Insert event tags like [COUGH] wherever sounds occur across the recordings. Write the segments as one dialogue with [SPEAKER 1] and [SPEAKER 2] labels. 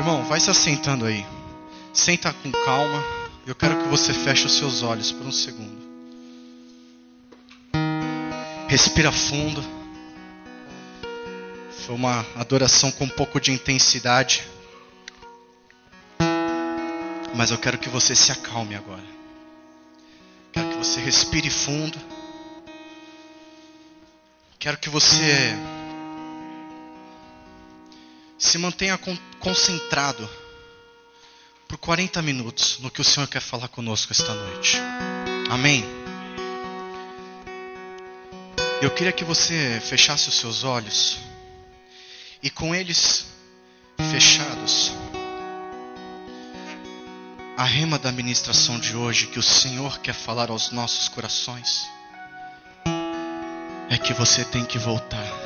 [SPEAKER 1] Irmão, vai se assentando aí. Senta com calma. Eu quero que você feche os seus olhos por um segundo. Respira fundo. Foi uma adoração com um pouco de intensidade. Mas eu quero que você se acalme agora. Quero que você respire fundo. Quero que você se mantenha concentrado por 40 minutos no que o Senhor quer falar conosco esta noite. Amém. Eu queria que você fechasse os seus olhos e com eles fechados, a rema da ministração de hoje que o Senhor quer falar aos nossos corações é que você tem que voltar.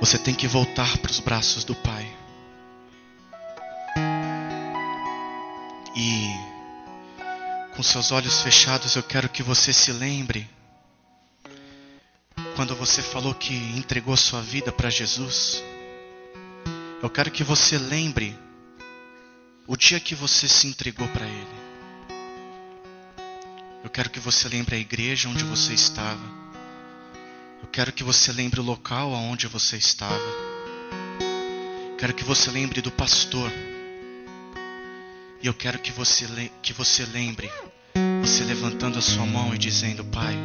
[SPEAKER 1] Você tem que voltar para os braços do Pai. E com seus olhos fechados, eu quero que você se lembre quando você falou que entregou sua vida para Jesus. Eu quero que você lembre o dia que você se entregou para Ele. Eu quero que você lembre a igreja onde você estava. Quero que você lembre o local aonde você estava. Quero que você lembre do pastor. E eu quero que você, que você lembre, você levantando a sua mão e dizendo: Pai,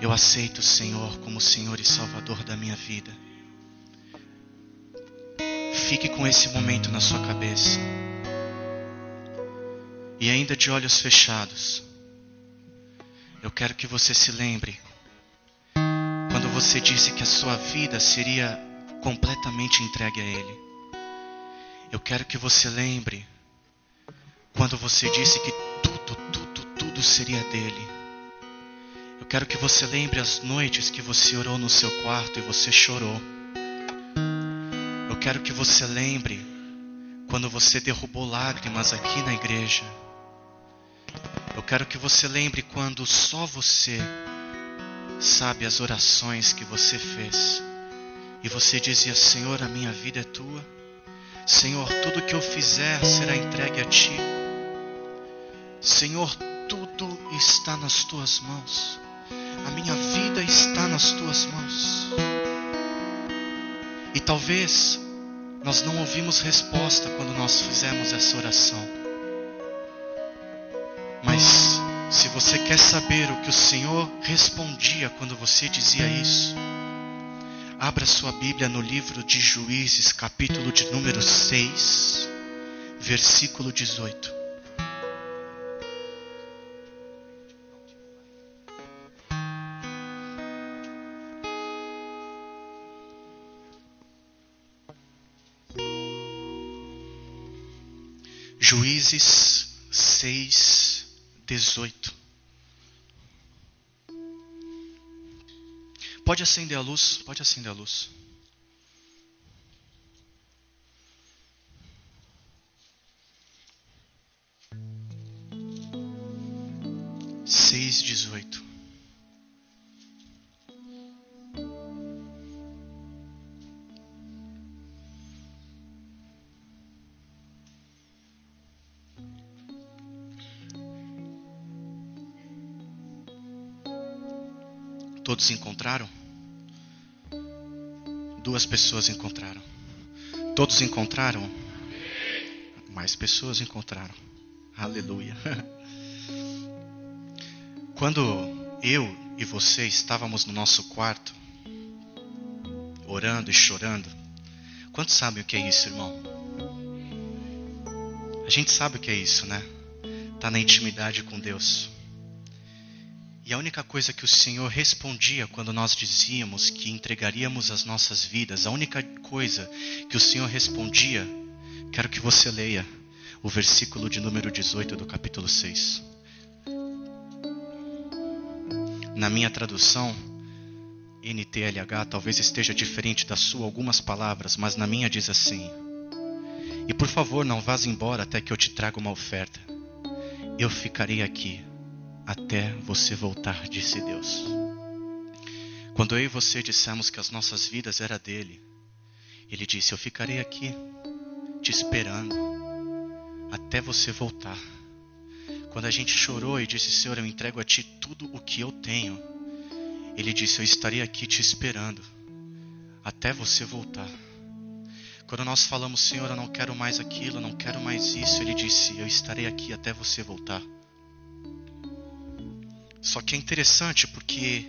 [SPEAKER 1] eu aceito o Senhor como Senhor e Salvador da minha vida. Fique com esse momento na sua cabeça. E ainda de olhos fechados. Eu quero que você se lembre você disse que a sua vida seria completamente entregue a Ele. Eu quero que você lembre quando você disse que tudo, tudo, tudo seria dele. Eu quero que você lembre as noites que você orou no seu quarto e você chorou. Eu quero que você lembre quando você derrubou lágrimas aqui na igreja. Eu quero que você lembre quando só você sabe as orações que você fez. E você dizia: Senhor, a minha vida é tua. Senhor, tudo que eu fizer será entregue a ti. Senhor, tudo está nas tuas mãos. A minha vida está nas tuas mãos. E talvez nós não ouvimos resposta quando nós fizemos essa oração. Mas você quer saber o que o Senhor respondia quando você dizia isso, abra sua Bíblia no livro de Juízes, capítulo de número 6, versículo 18. Juízes 6, 18. Pode acender a luz, pode acender a luz. Seis dezoito. Todos encontraram? Duas pessoas encontraram. Todos encontraram? Mais pessoas encontraram. Aleluia. [LAUGHS] Quando eu e você estávamos no nosso quarto, orando e chorando, quantos sabem o que é isso, irmão? A gente sabe o que é isso, né? Tá na intimidade com Deus. E a única coisa que o Senhor respondia quando nós dizíamos que entregaríamos as nossas vidas, a única coisa que o Senhor respondia, quero que você leia o versículo de número 18 do capítulo 6. Na minha tradução, NTLH talvez esteja diferente da sua algumas palavras, mas na minha diz assim: E por favor, não vás embora até que eu te traga uma oferta. Eu ficarei aqui até você voltar, disse Deus. Quando eu e você dissemos que as nossas vidas era dele, Ele disse: Eu ficarei aqui te esperando até você voltar. Quando a gente chorou e disse: Senhor, eu entrego a Ti tudo o que eu tenho, Ele disse: Eu estarei aqui te esperando até você voltar. Quando nós falamos, Senhor, eu não quero mais aquilo, eu não quero mais isso, Ele disse: Eu estarei aqui até você voltar. Só que é interessante porque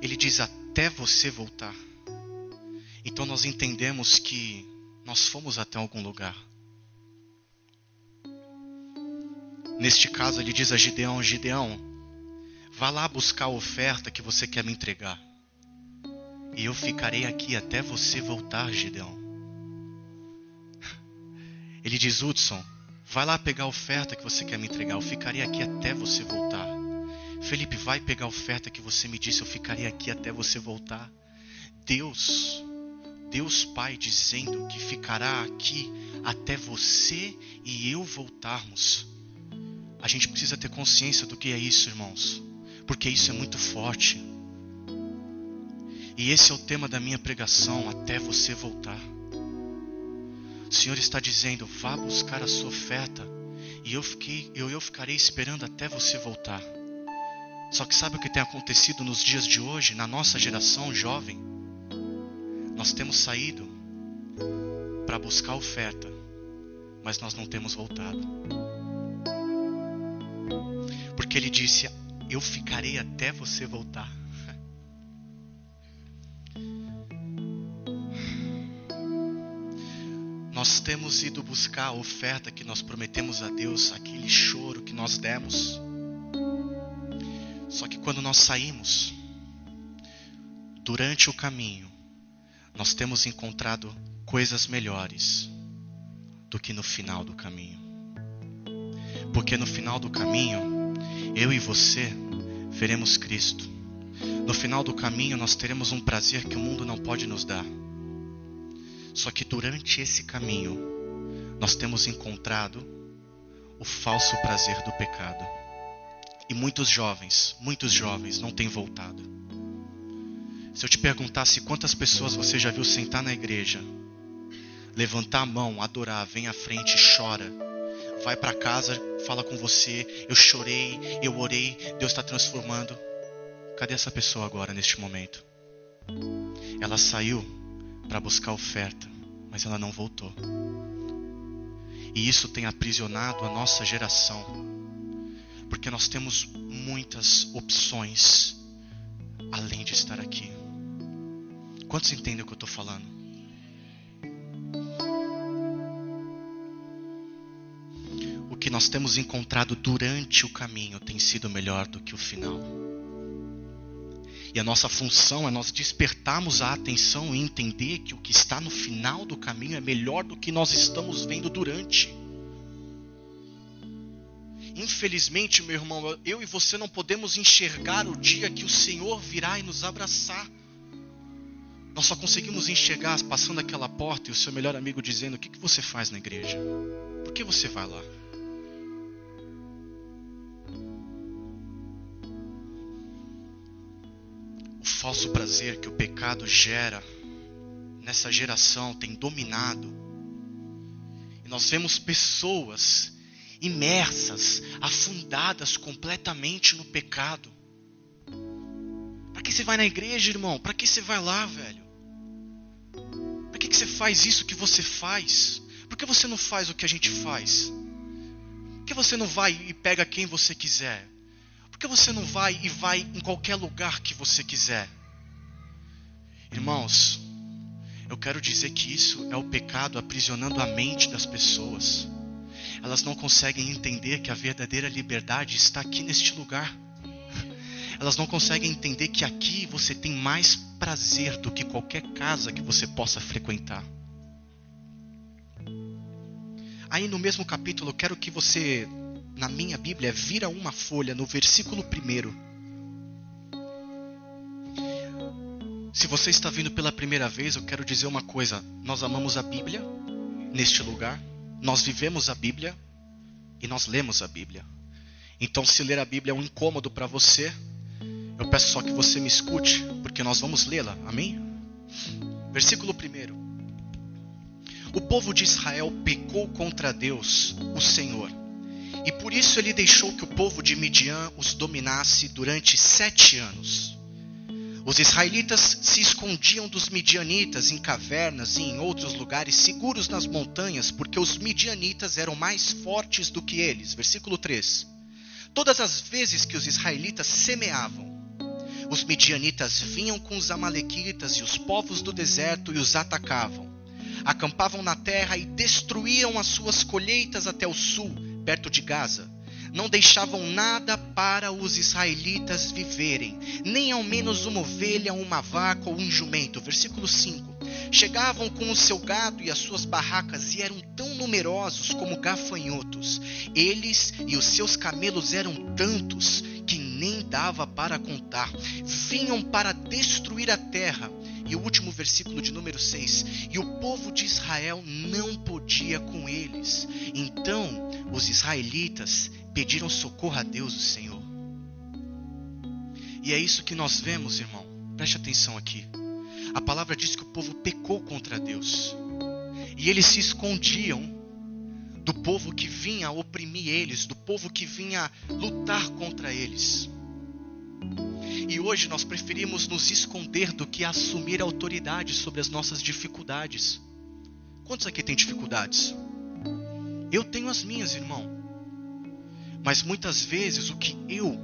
[SPEAKER 1] Ele diz: Até você voltar. Então nós entendemos que nós fomos até algum lugar. Neste caso, ele diz a Gideão: Gideão, vá lá buscar a oferta que você quer me entregar. E eu ficarei aqui até você voltar, Gideão. Ele diz: Hudson, vai lá pegar a oferta que você quer me entregar. Eu ficarei aqui até você voltar. Felipe, vai pegar a oferta que você me disse. Eu ficarei aqui até você voltar. Deus Deus Pai dizendo que ficará aqui até você e eu voltarmos. A gente precisa ter consciência do que é isso, irmãos, porque isso é muito forte. E esse é o tema da minha pregação, até você voltar. O Senhor está dizendo: vá buscar a sua oferta, e eu, fiquei, eu, eu ficarei esperando até você voltar. Só que sabe o que tem acontecido nos dias de hoje, na nossa geração jovem? Nós temos saído para buscar oferta, mas nós não temos voltado. Porque ele disse: Eu ficarei até você voltar. Nós temos ido buscar a oferta que nós prometemos a Deus, aquele choro que nós demos. Só que quando nós saímos, durante o caminho, nós temos encontrado coisas melhores do que no final do caminho. Porque no final do caminho, eu e você veremos Cristo. No final do caminho, nós teremos um prazer que o mundo não pode nos dar. Só que durante esse caminho, nós temos encontrado o falso prazer do pecado. E muitos jovens, muitos jovens não têm voltado. Se eu te perguntasse quantas pessoas você já viu sentar na igreja, levantar a mão, adorar, vem à frente, chora, vai para casa, fala com você, eu chorei, eu orei, Deus está transformando. Cadê essa pessoa agora neste momento? Ela saiu para buscar oferta, mas ela não voltou. E isso tem aprisionado a nossa geração, porque nós temos muitas opções além de estar aqui. Quantos entendem o que eu estou falando? O que nós temos encontrado durante o caminho tem sido melhor do que o final. E a nossa função é nós despertarmos a atenção e entender que o que está no final do caminho é melhor do que nós estamos vendo durante. Infelizmente, meu irmão, eu e você não podemos enxergar o dia que o Senhor virá e nos abraçar. Nós só conseguimos enxergar passando aquela porta e o seu melhor amigo dizendo: O que, que você faz na igreja? Por que você vai lá? O falso prazer que o pecado gera nessa geração tem dominado. E nós vemos pessoas imersas, afundadas completamente no pecado. Para que você vai na igreja, irmão? Para que você vai lá, velho? Para que você faz isso que você faz? Por que você não faz o que a gente faz? Por que você não vai e pega quem você quiser? Por que você não vai e vai em qualquer lugar que você quiser? Irmãos, eu quero dizer que isso é o pecado aprisionando a mente das pessoas elas não conseguem entender que a verdadeira liberdade está aqui neste lugar. Elas não conseguem entender que aqui você tem mais prazer do que qualquer casa que você possa frequentar. Aí no mesmo capítulo, eu quero que você, na minha Bíblia, vira uma folha no versículo 1. Se você está vindo pela primeira vez, eu quero dizer uma coisa: nós amamos a Bíblia neste lugar, nós vivemos a Bíblia e nós lemos a Bíblia. Então, se ler a Bíblia é um incômodo para você, eu peço só que você me escute, porque nós vamos lê-la. Amém? Versículo 1. o povo de Israel pecou contra Deus, o Senhor. E por isso ele deixou que o povo de Midian os dominasse durante sete anos. Os israelitas se escondiam dos midianitas em cavernas e em outros lugares seguros nas montanhas, porque os midianitas eram mais fortes do que eles. Versículo 3. Todas as vezes que os israelitas semeavam, os midianitas vinham com os amalequitas e os povos do deserto e os atacavam. Acampavam na terra e destruíam as suas colheitas até o sul, perto de Gaza. Não deixavam nada para os israelitas viverem, nem ao menos uma ovelha, uma vaca ou um jumento. Versículo 5. Chegavam com o seu gado e as suas barracas e eram tão numerosos como gafanhotos. Eles e os seus camelos eram tantos que nem dava para contar. Vinham para destruir a terra. E o último versículo de número 6: E o povo de Israel não podia com eles. Então os israelitas pediram socorro a Deus, o Senhor. E é isso que nós vemos, irmão. Preste atenção aqui. A palavra diz que o povo pecou contra Deus. E eles se escondiam do povo que vinha oprimir eles, do povo que vinha lutar contra eles. E hoje nós preferimos nos esconder do que assumir autoridade sobre as nossas dificuldades. Quantos aqui têm dificuldades? Eu tenho as minhas, irmão. Mas muitas vezes o que eu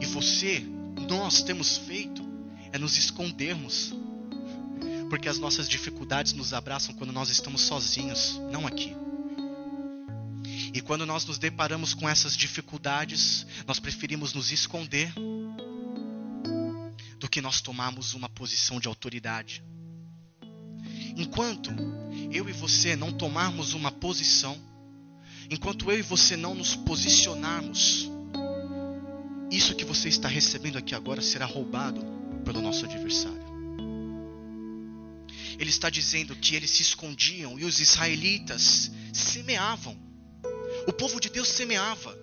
[SPEAKER 1] e você, nós temos feito é nos escondermos porque as nossas dificuldades nos abraçam quando nós estamos sozinhos, não aqui. E quando nós nos deparamos com essas dificuldades, nós preferimos nos esconder do que nós tomarmos uma posição de autoridade. Enquanto eu e você não tomarmos uma posição, enquanto eu e você não nos posicionarmos, isso que você está recebendo aqui agora será roubado pelo nosso adversário ele está dizendo que eles se escondiam e os israelitas semeavam. O povo de Deus semeava.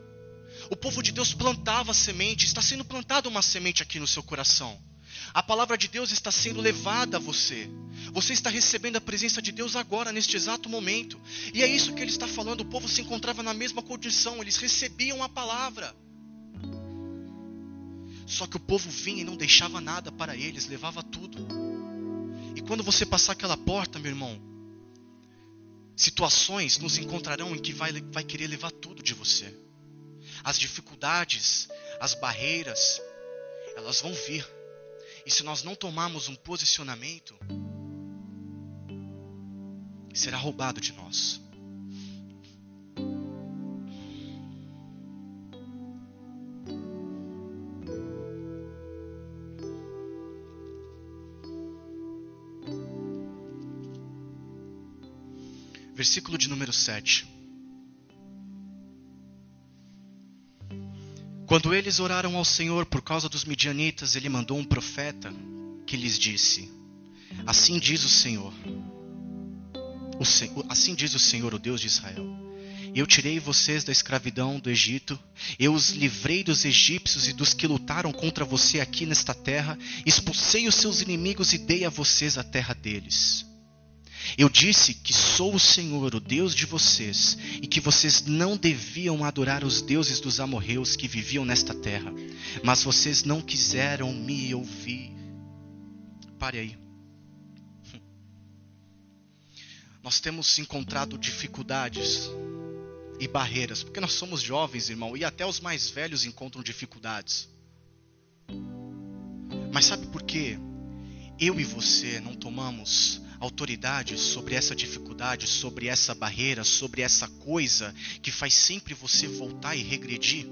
[SPEAKER 1] O povo de Deus plantava semente. Está sendo plantada uma semente aqui no seu coração. A palavra de Deus está sendo levada a você. Você está recebendo a presença de Deus agora, neste exato momento. E é isso que ele está falando. O povo se encontrava na mesma condição. Eles recebiam a palavra. Só que o povo vinha e não deixava nada para eles, levava tudo. E quando você passar aquela porta, meu irmão, situações nos encontrarão em que vai, vai querer levar tudo de você. As dificuldades, as barreiras, elas vão vir. E se nós não tomarmos um posicionamento, será roubado de nós. versículo de número 7. Quando eles oraram ao Senhor por causa dos midianitas, ele mandou um profeta que lhes disse: Assim diz o Senhor, o assim diz o Senhor, o Deus de Israel. Eu tirei vocês da escravidão do Egito, eu os livrei dos egípcios e dos que lutaram contra você aqui nesta terra, expulsei os seus inimigos e dei a vocês a terra deles. Eu disse que sou o Senhor, o Deus de vocês, e que vocês não deviam adorar os deuses dos amorreus que viviam nesta terra, mas vocês não quiseram me ouvir. Pare aí. Nós temos encontrado dificuldades e barreiras, porque nós somos jovens, irmão, e até os mais velhos encontram dificuldades. Mas sabe por quê? Eu e você não tomamos autoridade sobre essa dificuldade, sobre essa barreira, sobre essa coisa que faz sempre você voltar e regredir?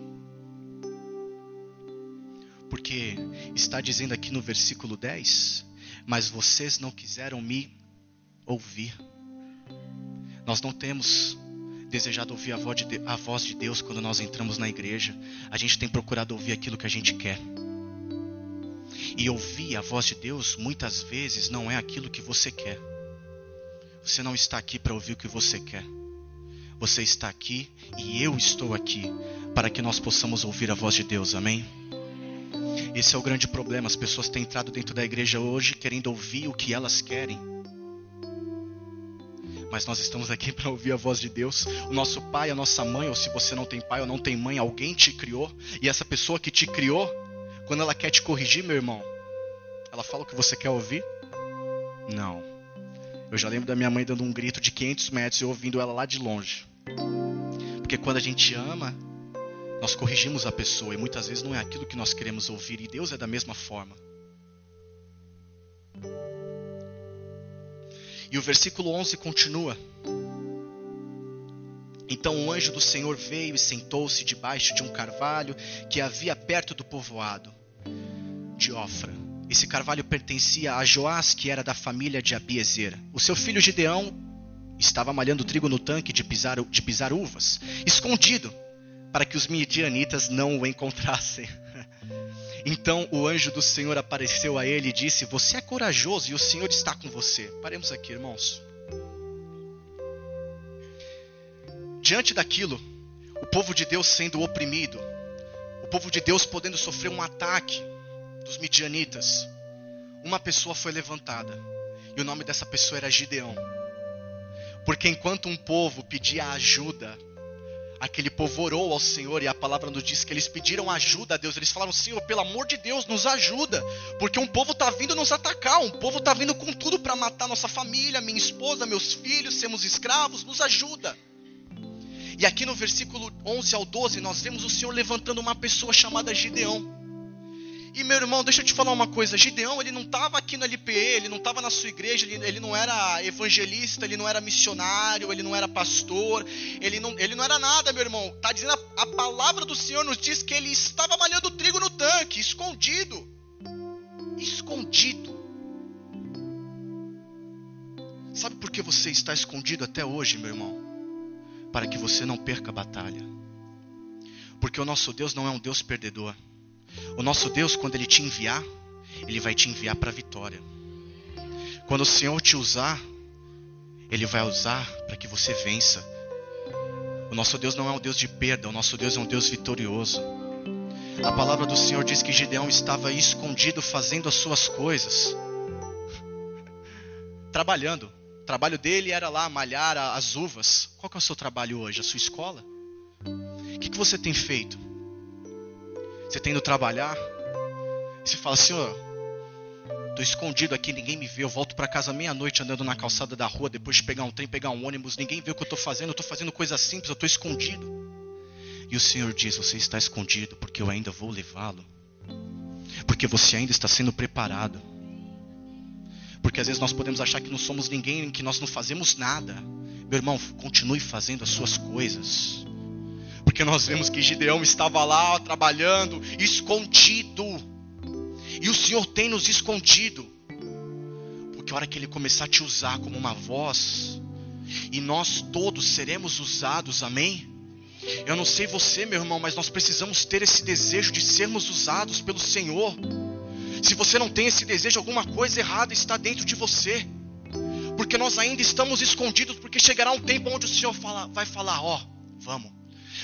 [SPEAKER 1] Porque está dizendo aqui no versículo 10: Mas vocês não quiseram me ouvir. Nós não temos desejado ouvir a voz de Deus quando nós entramos na igreja. A gente tem procurado ouvir aquilo que a gente quer. E ouvir a voz de Deus muitas vezes não é aquilo que você quer. Você não está aqui para ouvir o que você quer. Você está aqui e eu estou aqui para que nós possamos ouvir a voz de Deus. Amém? Esse é o grande problema. As pessoas têm entrado dentro da igreja hoje querendo ouvir o que elas querem. mas nós estamos aqui [LAUGHS] para ouvir a voz de Deus. O nosso pai, a nossa mãe, ou se você não tem pai ou não tem mãe, alguém te criou, e essa pessoa que te criou, quando ela quer te corrigir, meu irmão, ela fala o que você quer ouvir? Não. Eu já lembro da minha mãe dando um grito de 500 metros e ouvindo ela lá de longe. Porque quando a gente ama, nós corrigimos a pessoa e muitas vezes não é aquilo que nós queremos ouvir, e Deus é da mesma forma. E o versículo 11 continua. Então o anjo do Senhor veio e sentou-se debaixo de um carvalho que havia perto do povoado de Ofra. Esse carvalho pertencia a Joás, que era da família de Abiezer. O seu filho Gideão estava malhando trigo no tanque de pisar, de pisar uvas, escondido, para que os midianitas não o encontrassem. [LAUGHS] Então o anjo do Senhor apareceu a ele e disse: Você é corajoso e o Senhor está com você. Paremos aqui, irmãos. Diante daquilo, o povo de Deus sendo oprimido, o povo de Deus podendo sofrer um ataque dos midianitas, uma pessoa foi levantada. E o nome dessa pessoa era Gideão. Porque enquanto um povo pedia ajuda aquele povo orou ao Senhor e a palavra nos diz que eles pediram ajuda a Deus. Eles falaram: Senhor, pelo amor de Deus, nos ajuda, porque um povo está vindo nos atacar, um povo está vindo com tudo para matar nossa família, minha esposa, meus filhos, sermos escravos, nos ajuda. E aqui no versículo 11 ao 12, nós vemos o Senhor levantando uma pessoa chamada Gideão. E meu irmão, deixa eu te falar uma coisa. Gideão, ele não estava aqui no LPE, ele não estava na sua igreja, ele, ele, não era evangelista, ele não era missionário, ele não era pastor, ele não, ele não era nada, meu irmão. Tá dizendo a, a palavra do Senhor nos diz que ele estava malhando trigo no tanque, escondido. Escondido. Sabe por que você está escondido até hoje, meu irmão? Para que você não perca a batalha. Porque o nosso Deus não é um Deus perdedor. O nosso Deus, quando Ele te enviar, Ele vai te enviar para a vitória. Quando o Senhor te usar, Ele vai usar para que você vença. O nosso Deus não é um Deus de perda, o nosso Deus é um Deus vitorioso. A palavra do Senhor diz que Gideão estava escondido fazendo as suas coisas, [LAUGHS] trabalhando. O trabalho dele era lá malhar as uvas. Qual é o seu trabalho hoje? A sua escola? O que, que você tem feito? Você tem ido trabalhar. Você fala assim, ó, tô escondido aqui, ninguém me vê. Eu volto para casa meia-noite andando na calçada da rua, depois de pegar um trem, pegar um ônibus, ninguém vê o que eu tô fazendo. Eu tô fazendo coisa simples, eu tô escondido. E o Senhor diz: Você está escondido porque eu ainda vou levá-lo. Porque você ainda está sendo preparado. Porque às vezes nós podemos achar que não somos ninguém, que nós não fazemos nada. Meu irmão, continue fazendo as suas coisas. Porque nós vemos que Gideão estava lá trabalhando, escondido. E o Senhor tem nos escondido. Porque a hora que Ele começar a te usar como uma voz, e nós todos seremos usados, amém? Eu não sei você, meu irmão, mas nós precisamos ter esse desejo de sermos usados pelo Senhor. Se você não tem esse desejo, alguma coisa errada está dentro de você. Porque nós ainda estamos escondidos, porque chegará um tempo onde o Senhor fala, vai falar: Ó, vamos,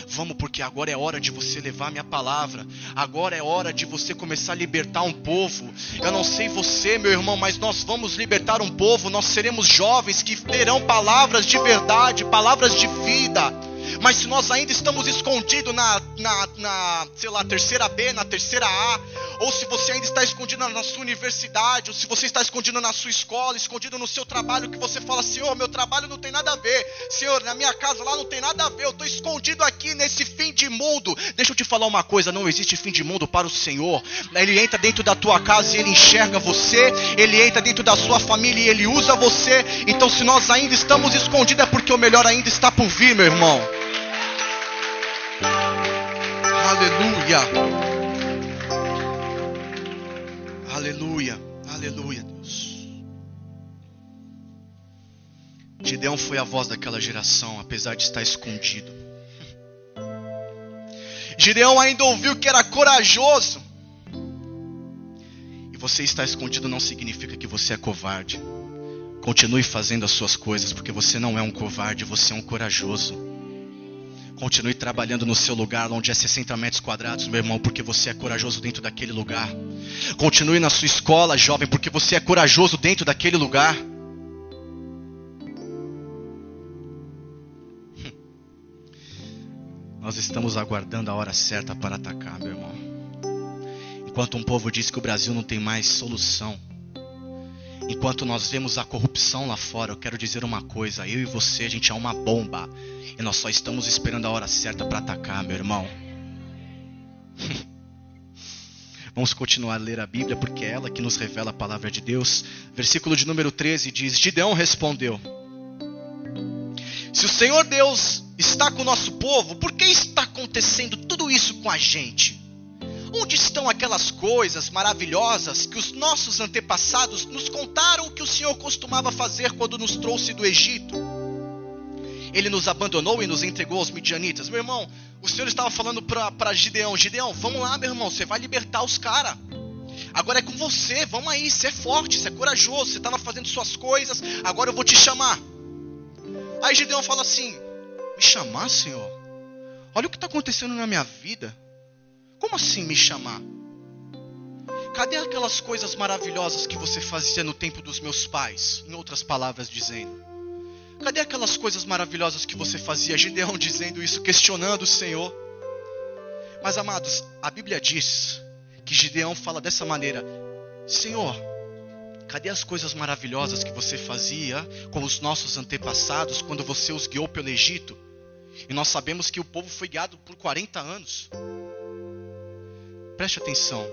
[SPEAKER 1] Vamos, porque agora é hora de você levar minha palavra. Agora é hora de você começar a libertar um povo. Eu não sei você, meu irmão, mas nós vamos libertar um povo. Nós seremos jovens que terão palavras de verdade, palavras de vida. Mas se nós ainda estamos escondidos na, na, na, sei lá, terceira B, na terceira A, ou se você ainda está escondido na sua universidade, ou se você está escondido na sua escola, escondido no seu trabalho, que você fala, Senhor, meu trabalho não tem nada a ver, Senhor, na minha casa lá não tem nada a ver, eu estou escondido aqui nesse fim de mundo. Deixa eu te falar uma coisa: não existe fim de mundo para o Senhor. Ele entra dentro da tua casa e ele enxerga você, ele entra dentro da sua família e ele usa você. Então, se nós ainda estamos escondidos, é porque o melhor ainda está por vir, meu irmão. Aleluia. Aleluia. Aleluia, Deus. Gideão foi a voz daquela geração, apesar de estar escondido. Gideão ainda ouviu que era corajoso. E você estar escondido não significa que você é covarde. Continue fazendo as suas coisas, porque você não é um covarde, você é um corajoso. Continue trabalhando no seu lugar, onde é 60 metros quadrados, meu irmão, porque você é corajoso dentro daquele lugar. Continue na sua escola, jovem, porque você é corajoso dentro daquele lugar. Hum. Nós estamos aguardando a hora certa para atacar, meu irmão. Enquanto um povo diz que o Brasil não tem mais solução enquanto nós vemos a corrupção lá fora, eu quero dizer uma coisa: eu e você, a gente é uma bomba, e nós só estamos esperando a hora certa para atacar, meu irmão. [LAUGHS] Vamos continuar a ler a Bíblia, porque é ela que nos revela a palavra de Deus. Versículo de número 13 diz: Gideão respondeu: Se o Senhor Deus está com o nosso povo, por que está acontecendo tudo isso com a gente? Onde estão aquelas coisas maravilhosas que os nossos antepassados nos contaram que o Senhor costumava fazer quando nos trouxe do Egito? Ele nos abandonou e nos entregou aos midianitas. Meu irmão, o Senhor estava falando para Gideão: Gideão, vamos lá, meu irmão, você vai libertar os caras. Agora é com você, vamos aí, você é forte, você é corajoso, você estava fazendo suas coisas, agora eu vou te chamar. Aí Gideão fala assim: Me chamar, Senhor? Olha o que está acontecendo na minha vida. Como assim me chamar? Cadê aquelas coisas maravilhosas que você fazia no tempo dos meus pais? Em outras palavras, dizendo: Cadê aquelas coisas maravilhosas que você fazia? Gideão dizendo isso, questionando o Senhor. Mas amados, a Bíblia diz que Gideão fala dessa maneira: Senhor, cadê as coisas maravilhosas que você fazia com os nossos antepassados quando você os guiou pelo Egito? E nós sabemos que o povo foi guiado por 40 anos. Preste atenção,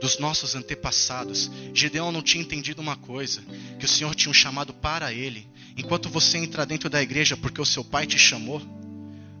[SPEAKER 1] dos nossos antepassados, Gideão não tinha entendido uma coisa: que o Senhor tinha um chamado para ele. Enquanto você entra dentro da igreja porque o seu pai te chamou,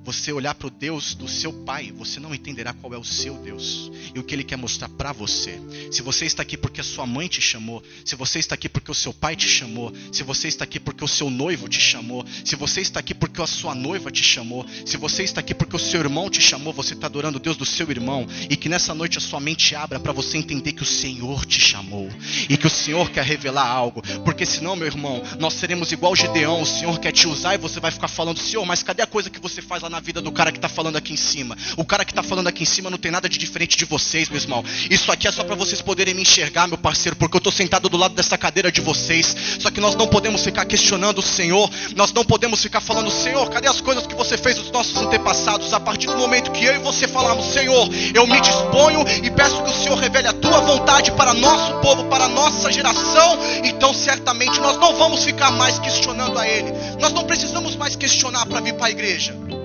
[SPEAKER 1] você olhar para o Deus do seu pai, você não entenderá qual é o seu Deus e o que ele quer mostrar para você. Se você está aqui porque a sua mãe te chamou, se você está aqui porque o seu pai te chamou, se você está aqui porque o seu noivo te chamou, se você está aqui porque a sua noiva te chamou, se você está aqui porque o seu irmão te chamou, você está adorando o Deus do seu irmão e que nessa noite a sua mente abra para você entender que o Senhor te chamou e que o Senhor quer revelar algo, porque senão, meu irmão, nós seremos igual Gedeão, o Senhor quer te usar e você vai ficar falando, Senhor, mas cadê a coisa que você faz lá na na vida do cara que está falando aqui em cima. O cara que está falando aqui em cima não tem nada de diferente de vocês, meu irmão. Isso aqui é só para vocês poderem me enxergar, meu parceiro, porque eu estou sentado do lado dessa cadeira de vocês. Só que nós não podemos ficar questionando o Senhor, nós não podemos ficar falando, Senhor, cadê as coisas que você fez dos nossos antepassados? A partir do momento que eu e você falamos, Senhor, eu me disponho e peço que o Senhor revele a tua vontade para nosso povo, para nossa geração, então certamente nós não vamos ficar mais questionando a Ele. Nós não precisamos mais questionar para vir para a igreja.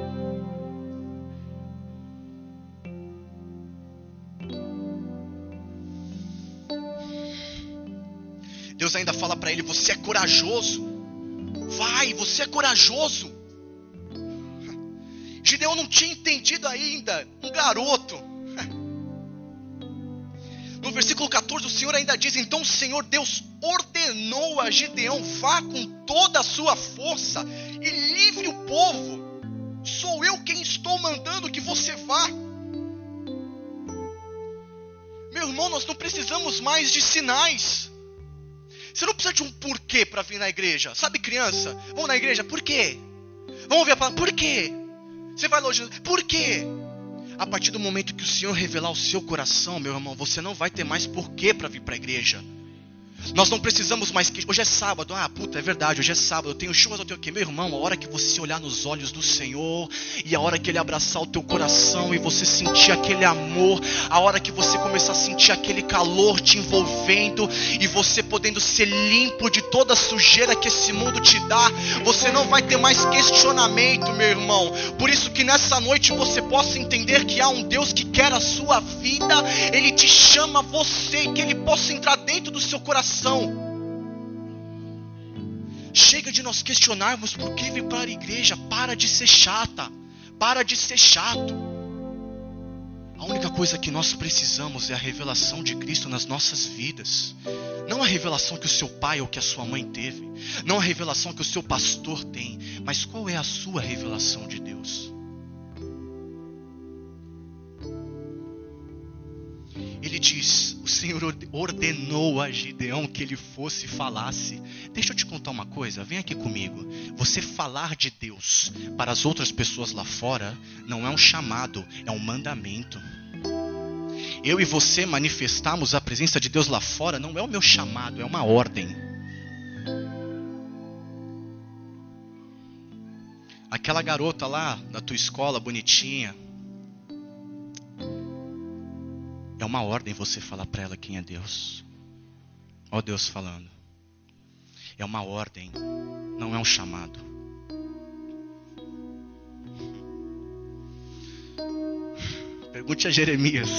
[SPEAKER 1] Deus ainda fala para ele: Você é corajoso. Vai, você é corajoso. Gideão não tinha entendido ainda, um garoto. No versículo 14, o Senhor ainda diz: Então o Senhor Deus ordenou a Gideão: Vá com toda a sua força e livre o povo. Sou eu quem estou mandando que você vá. Meu irmão, nós não precisamos mais de sinais. Você não precisa de um porquê para vir na igreja. Sabe, criança? Vamos na igreja, por quê? Vamos ver a palavra, por quê? Você vai longe, por quê? A partir do momento que o Senhor revelar o seu coração, meu irmão, você não vai ter mais porquê para vir para a igreja. Nós não precisamos mais que. Hoje é sábado. Ah, puta, é verdade. Hoje é sábado. Eu tenho chuvas, eu tenho o quê? Meu irmão, a hora que você olhar nos olhos do Senhor, e a hora que Ele abraçar o teu coração e você sentir aquele amor, a hora que você começar a sentir aquele calor te envolvendo e você podendo ser limpo de toda a sujeira que esse mundo te dá, você não vai ter mais questionamento, meu irmão. Por isso que nessa noite você possa entender que há um Deus que quer a sua vida, Ele te chama você, que Ele possa entrar dentro do seu coração Chega de nós questionarmos por que vir para a igreja. Para de ser chata. Para de ser chato. A única coisa que nós precisamos é a revelação de Cristo nas nossas vidas. Não a revelação que o seu pai ou que a sua mãe teve. Não a revelação que o seu pastor tem. Mas qual é a sua revelação de Deus? Diz: O Senhor ordenou a Gideão que ele fosse e falasse. Deixa eu te contar uma coisa, vem aqui comigo. Você falar de Deus para as outras pessoas lá fora não é um chamado, é um mandamento. Eu e você manifestarmos a presença de Deus lá fora não é o meu chamado, é uma ordem. Aquela garota lá da tua escola, bonitinha, É uma ordem você falar para ela quem é Deus. Ó Deus falando. É uma ordem, não é um chamado. Pergunte a Jeremias,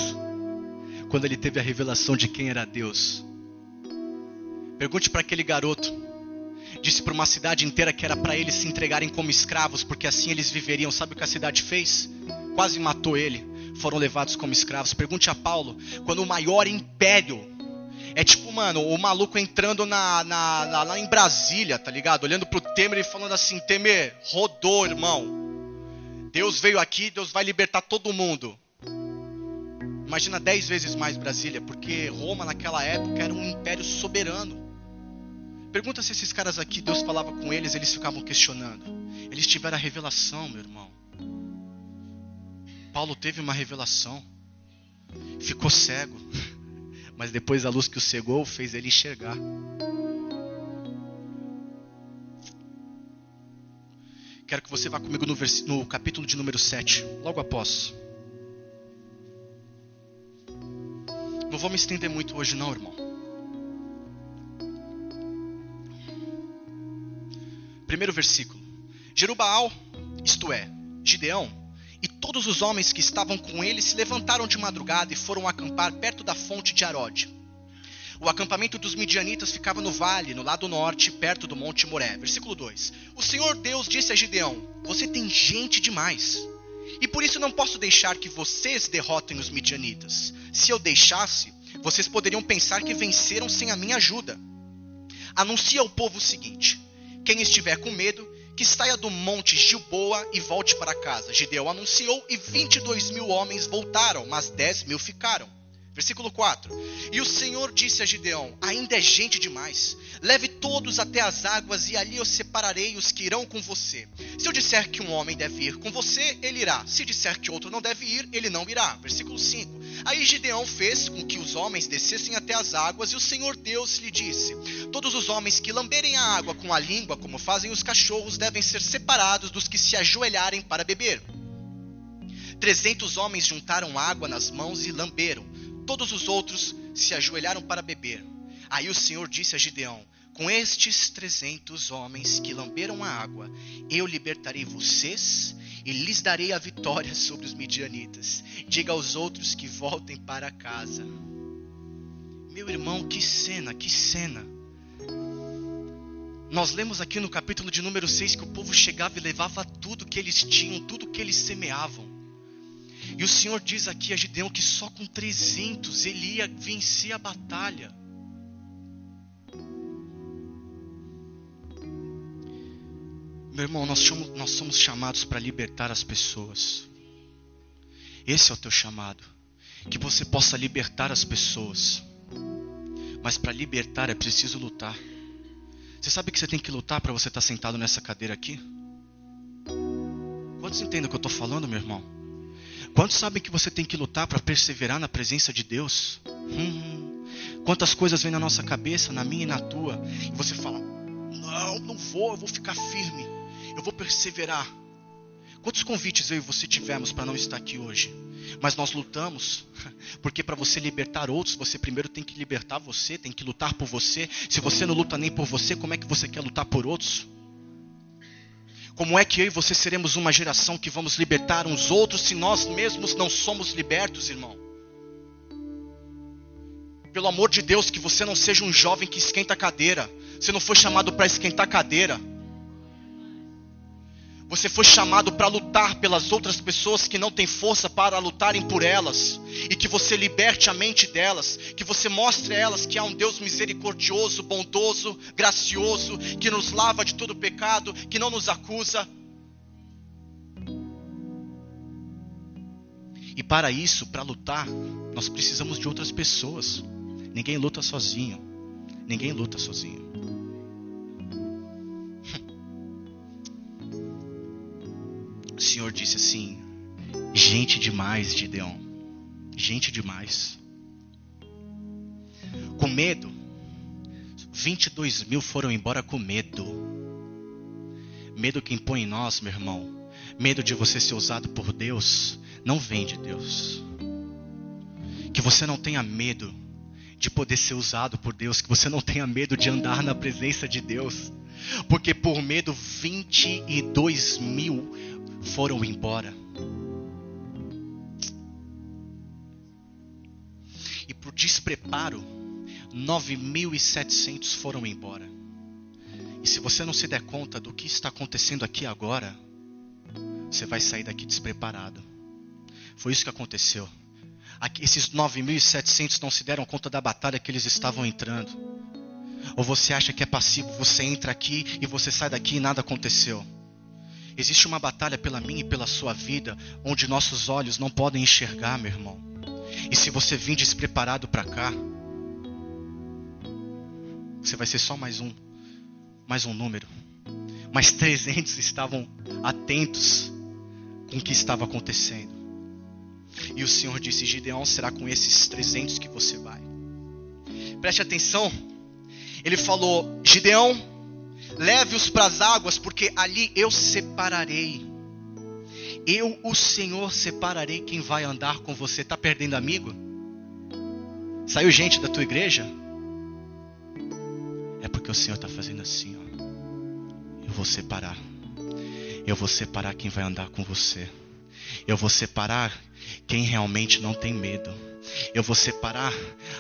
[SPEAKER 1] quando ele teve a revelação de quem era Deus. Pergunte para aquele garoto. Disse para uma cidade inteira que era para eles se entregarem como escravos, porque assim eles viveriam. Sabe o que a cidade fez? Quase matou ele. Foram levados como escravos. Pergunte a Paulo, quando o maior império é tipo, mano, o maluco entrando na, na, na, lá em Brasília, tá ligado? Olhando pro Temer e falando assim: Temer, rodou, irmão. Deus veio aqui, Deus vai libertar todo mundo. Imagina dez vezes mais Brasília, porque Roma naquela época era um império soberano. Pergunta se esses caras aqui, Deus falava com eles, eles ficavam questionando. Eles tiveram a revelação, meu irmão. Paulo teve uma revelação. Ficou cego. [LAUGHS] Mas depois a luz que o cegou fez ele enxergar. Quero que você vá comigo no, no capítulo de número 7, logo após. Não vou me estender muito hoje, não, irmão. Primeiro versículo. Jerubaal, isto é, Gideão, e todos os homens que estavam com ele se levantaram de madrugada e foram acampar perto da fonte de Arode. O acampamento dos midianitas ficava no vale, no lado norte, perto do monte Moré. Versículo 2. O Senhor Deus disse a Gideão: Você tem gente demais. E por isso não posso deixar que vocês derrotem os midianitas. Se eu deixasse, vocês poderiam pensar que venceram sem a minha ajuda. Anuncia ao povo o seguinte: quem estiver com medo, que saia do monte Gilboa e volte para casa. Gideão anunciou e 22 mil homens voltaram, mas 10 mil ficaram. Versículo 4: E o Senhor disse a Gideão: Ainda é gente demais. Leve todos até as águas, e ali eu separarei os que irão com você. Se eu disser que um homem deve ir com você, ele irá. Se disser que outro não deve ir, ele não irá. Versículo 5: Aí Gideão fez com que os homens descessem até as águas, e o Senhor Deus lhe disse: Todos os homens que lamberem a água com a língua, como fazem os cachorros, devem ser separados dos que se ajoelharem para beber. Trezentos homens juntaram água nas mãos e lamberam Todos os outros se ajoelharam para beber. Aí o Senhor disse a Gideão: Com estes trezentos homens que lamberam a água, eu libertarei vocês e lhes darei a vitória sobre os midianitas. Diga aos outros que voltem para casa. Meu irmão, que cena, que cena. Nós lemos aqui no capítulo de número 6 que o povo chegava e levava tudo que eles tinham, tudo que eles semeavam. E o Senhor diz aqui a Gideão que só com 300 ele ia vencer a batalha. Meu irmão, nós somos, nós somos chamados para libertar as pessoas. Esse é o teu chamado. Que você possa libertar as pessoas. Mas para libertar é preciso lutar. Você sabe que você tem que lutar para você estar tá sentado nessa cadeira aqui? Quantos entendem o que eu estou falando, meu irmão? Quantos sabem que você tem que lutar para perseverar na presença de Deus? Hum, quantas coisas vêm na nossa cabeça, na minha e na tua, e você fala: Não, não vou, eu vou ficar firme, eu vou perseverar. Quantos convites eu e você tivemos para não estar aqui hoje? Mas nós lutamos, [LAUGHS] porque para você libertar outros, você primeiro tem que libertar você, tem que lutar por você. Se você não luta nem por você, como é que você quer lutar por outros? Como é que eu e você seremos uma geração que vamos libertar uns outros se nós mesmos não somos libertos, irmão? Pelo amor de Deus, que você não seja um jovem que esquenta a cadeira. Você não foi chamado para esquentar a cadeira. Você foi chamado para lutar pelas outras pessoas que não têm força para lutarem por elas. E que você liberte a mente delas. Que você mostre a elas que há um Deus misericordioso, bondoso, gracioso, que nos lava de todo pecado, que não nos acusa. E para isso, para lutar, nós precisamos de outras pessoas. Ninguém luta sozinho. Ninguém luta sozinho. O Senhor disse assim: gente demais, Gideon, gente demais. Com medo, 22 mil foram embora com medo. Medo que impõe em nós, meu irmão. Medo de você ser usado por Deus, não vem de Deus. Que você não tenha medo de poder ser usado por Deus, que você não tenha medo de andar na presença de Deus, porque por medo 22 mil foram embora. E por despreparo, 9.700 foram embora. E se você não se der conta do que está acontecendo aqui agora, você vai sair daqui despreparado. Foi isso que aconteceu. Esses 9.700 não se deram conta da batalha que eles estavam entrando. Ou você acha que é passivo, você entra aqui e você sai daqui e nada aconteceu. Existe uma batalha pela minha e pela sua vida, onde nossos olhos não podem enxergar, meu irmão. E se você vir despreparado para cá, você vai ser só mais um, mais um número. Mas 300 estavam atentos com o que estava acontecendo. E o Senhor disse: Gideão, será com esses 300 que você vai. Preste atenção. Ele falou: Gideão, leve-os para as águas, porque ali eu separarei. Eu, o Senhor, separarei quem vai andar com você. Está perdendo amigo? Saiu gente da tua igreja? É porque o Senhor está fazendo assim, ó. Eu vou separar. Eu vou separar quem vai andar com você. Eu vou separar quem realmente não tem medo. Eu vou separar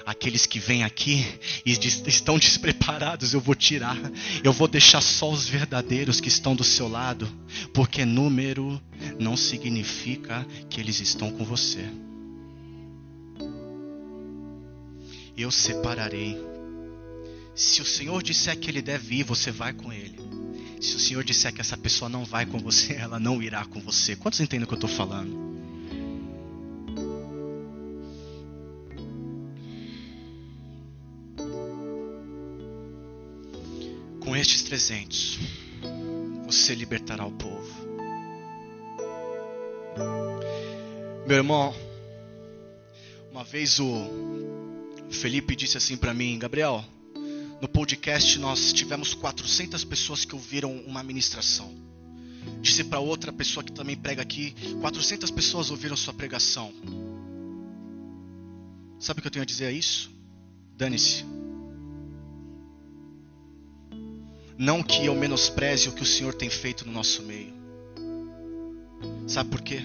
[SPEAKER 1] aqueles que vêm aqui e estão [LAUGHS] despreparados, eu vou tirar. Eu vou deixar só os verdadeiros que estão do seu lado, porque número não significa que eles estão com você. Eu separarei. Se o Senhor disser que ele deve ir, você vai com ele. Se o Senhor disser que essa pessoa não vai com você, [LAUGHS] ela não irá com você. Quantos entendem o que eu estou falando? Estes 300, você libertará o povo. Meu irmão, uma vez o Felipe disse assim para mim, Gabriel, no podcast nós tivemos 400 pessoas que ouviram uma ministração. Disse para outra pessoa que também prega aqui, 400 pessoas ouviram sua pregação. Sabe o que eu tenho a dizer a isso? Dane-se. Não que eu menospreze o que o Senhor tem feito no nosso meio. Sabe por quê?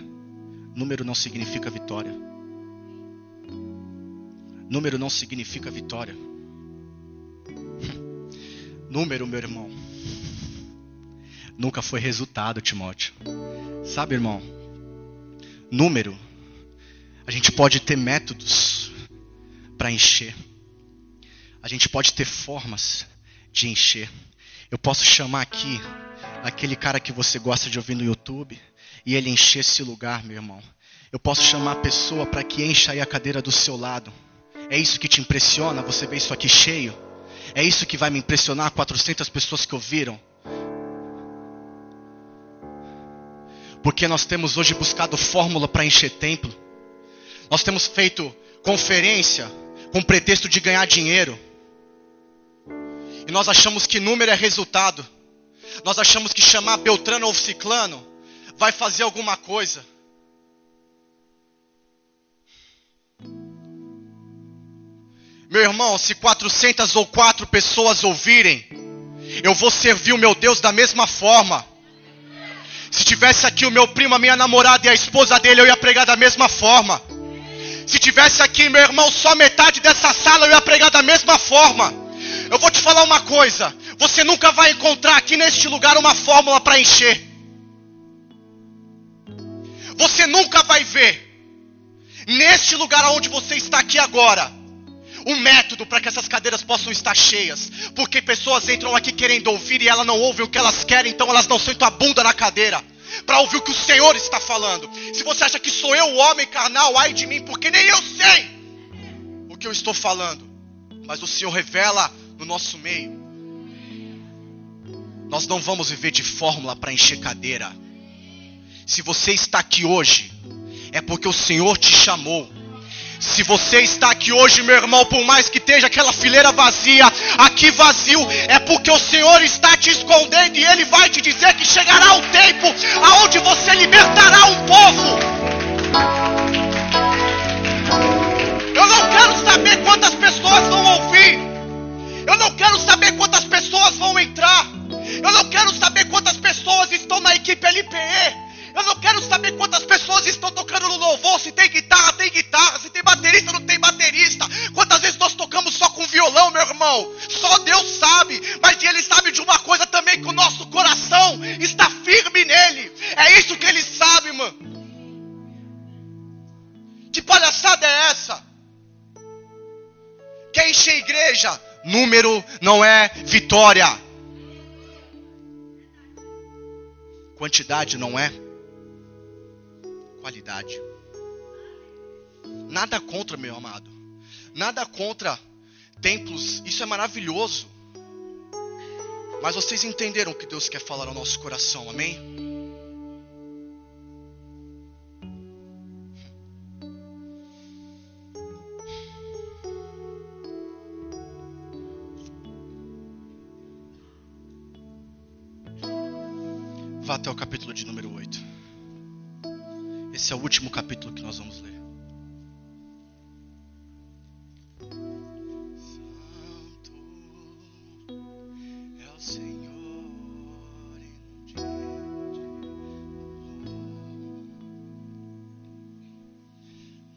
[SPEAKER 1] Número não significa vitória. Número não significa vitória. [LAUGHS] Número, meu irmão, nunca foi resultado, Timóteo. Sabe, irmão? Número, a gente pode ter métodos para encher. A gente pode ter formas de encher. Eu posso chamar aqui aquele cara que você gosta de ouvir no YouTube e ele encher esse lugar, meu irmão. Eu posso chamar a pessoa para que encha aí a cadeira do seu lado. É isso que te impressiona? Você vê isso aqui cheio? É isso que vai me impressionar 400 pessoas que ouviram. Porque nós temos hoje buscado fórmula para encher templo. Nós temos feito conferência com pretexto de ganhar dinheiro. E nós achamos que número é resultado. Nós achamos que chamar Beltrano ou Ciclano vai fazer alguma coisa. Meu irmão, se 400 ou 4 pessoas ouvirem, eu vou servir o meu Deus da mesma forma. Se tivesse aqui o meu primo, a minha namorada e a esposa dele, eu ia pregar da mesma forma. Se tivesse aqui, meu irmão, só metade dessa sala, eu ia pregar da mesma forma. Falar uma coisa: você nunca vai encontrar aqui neste lugar uma fórmula para encher. Você nunca vai ver, neste lugar onde você está aqui agora, um método para que essas cadeiras possam estar cheias. Porque pessoas entram aqui querendo ouvir e elas não ouvem o que elas querem, então elas não sentam a bunda na cadeira para ouvir o que o Senhor está falando. Se você acha que sou eu o homem carnal, ai de mim, porque nem eu sei o que eu estou falando. Mas o Senhor revela no nosso meio. Nós não vamos viver de fórmula para encher cadeira. Se você está aqui hoje, é porque o Senhor te chamou se você está aqui hoje, meu irmão, por mais que esteja aquela fileira vazia, aqui vazio, é porque o Senhor está te escondendo e Ele vai te dizer que chegará o tempo aonde você libertará um povo. Eu não eu não quero saber quantas pessoas vão entrar. Eu não quero saber quantas pessoas estão na equipe LPE. Eu não quero saber quantas pessoas estão tocando no louvor. Se tem guitarra, tem guitarra. Se tem baterista, não tem baterista. Quantas vezes nós tocamos só com violão, meu irmão? Só Deus sabe. Mas Ele sabe de uma coisa também: que o nosso coração está firme nele. É isso que Ele sabe, mano. Que palhaçada é essa? Quer encher igreja? Número não é vitória. Quantidade não é qualidade. Nada contra, meu amado. Nada contra templos. Isso é maravilhoso. Mas vocês entenderam o que Deus quer falar ao nosso coração, amém? Capítulo de número 8. Esse é o último capítulo que nós vamos ler. É o Senhor no dia de